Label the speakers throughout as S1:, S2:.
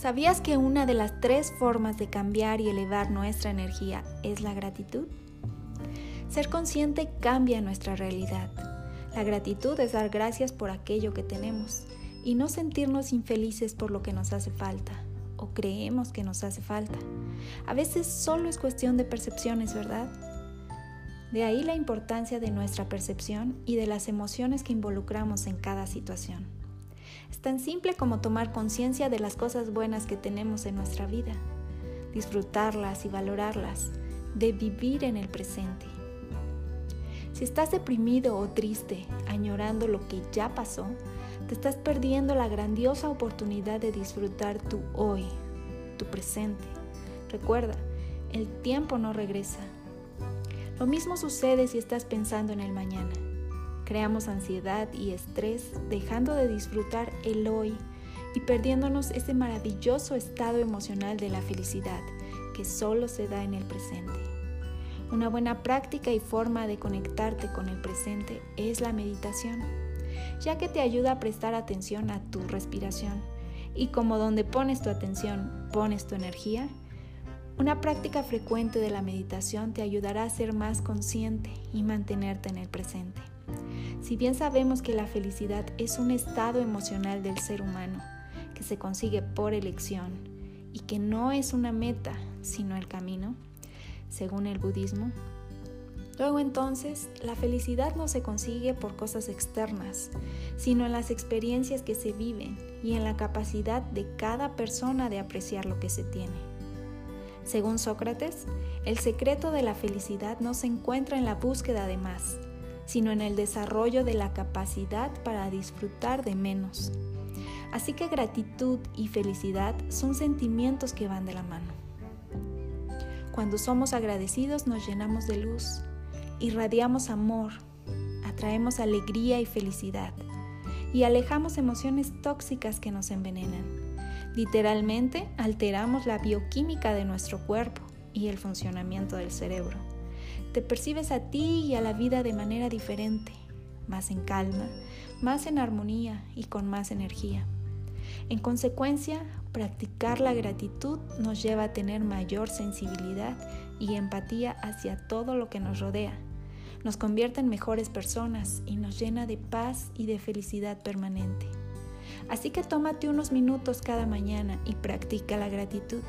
S1: ¿Sabías que una de las tres formas de cambiar y elevar nuestra energía es la gratitud? Ser consciente cambia nuestra realidad. La gratitud es dar gracias por aquello que tenemos y no sentirnos infelices por lo que nos hace falta o creemos que nos hace falta. A veces solo es cuestión de percepciones, ¿verdad? De ahí la importancia de nuestra percepción y de las emociones que involucramos en cada situación. Es tan simple como tomar conciencia de las cosas buenas que tenemos en nuestra vida, disfrutarlas y valorarlas, de vivir en el presente. Si estás deprimido o triste, añorando lo que ya pasó, te estás perdiendo la grandiosa oportunidad de disfrutar tu hoy, tu presente. Recuerda, el tiempo no regresa. Lo mismo sucede si estás pensando en el mañana. Creamos ansiedad y estrés dejando de disfrutar el hoy y perdiéndonos ese maravilloso estado emocional de la felicidad que solo se da en el presente. Una buena práctica y forma de conectarte con el presente es la meditación, ya que te ayuda a prestar atención a tu respiración y como donde pones tu atención, pones tu energía, una práctica frecuente de la meditación te ayudará a ser más consciente y mantenerte en el presente. Si bien sabemos que la felicidad es un estado emocional del ser humano que se consigue por elección y que no es una meta, sino el camino, según el budismo, luego entonces la felicidad no se consigue por cosas externas, sino en las experiencias que se viven y en la capacidad de cada persona de apreciar lo que se tiene. Según Sócrates, el secreto de la felicidad no se encuentra en la búsqueda de más, sino en el desarrollo de la capacidad para disfrutar de menos. Así que gratitud y felicidad son sentimientos que van de la mano. Cuando somos agradecidos nos llenamos de luz, irradiamos amor, atraemos alegría y felicidad y alejamos emociones tóxicas que nos envenenan. Literalmente alteramos la bioquímica de nuestro cuerpo y el funcionamiento del cerebro te percibes a ti y a la vida de manera diferente, más en calma, más en armonía y con más energía. En consecuencia, practicar la gratitud nos lleva a tener mayor sensibilidad y empatía hacia todo lo que nos rodea. Nos convierte en mejores personas y nos llena de paz y de felicidad permanente. Así que tómate unos minutos cada mañana y practica la gratitud.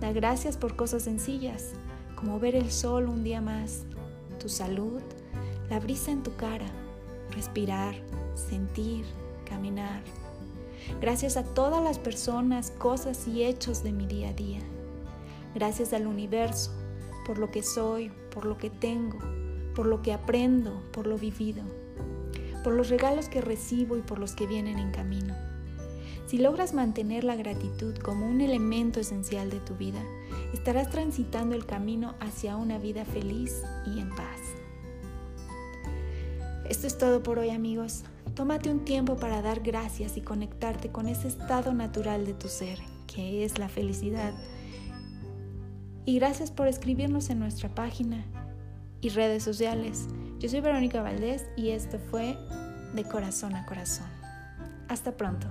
S1: Da gracias por cosas sencillas, como ver el sol un día más, tu salud, la brisa en tu cara, respirar, sentir, caminar. Gracias a todas las personas, cosas y hechos de mi día a día. Gracias al universo por lo que soy, por lo que tengo, por lo que aprendo, por lo vivido, por los regalos que recibo y por los que vienen en camino. Si logras mantener la gratitud como un elemento esencial de tu vida, estarás transitando el camino hacia una vida feliz y en paz. Esto es todo por hoy amigos. Tómate un tiempo para dar gracias y conectarte con ese estado natural de tu ser, que es la felicidad. Y gracias por escribirnos en nuestra página y redes sociales. Yo soy Verónica Valdés y esto fue De Corazón a Corazón. Hasta pronto.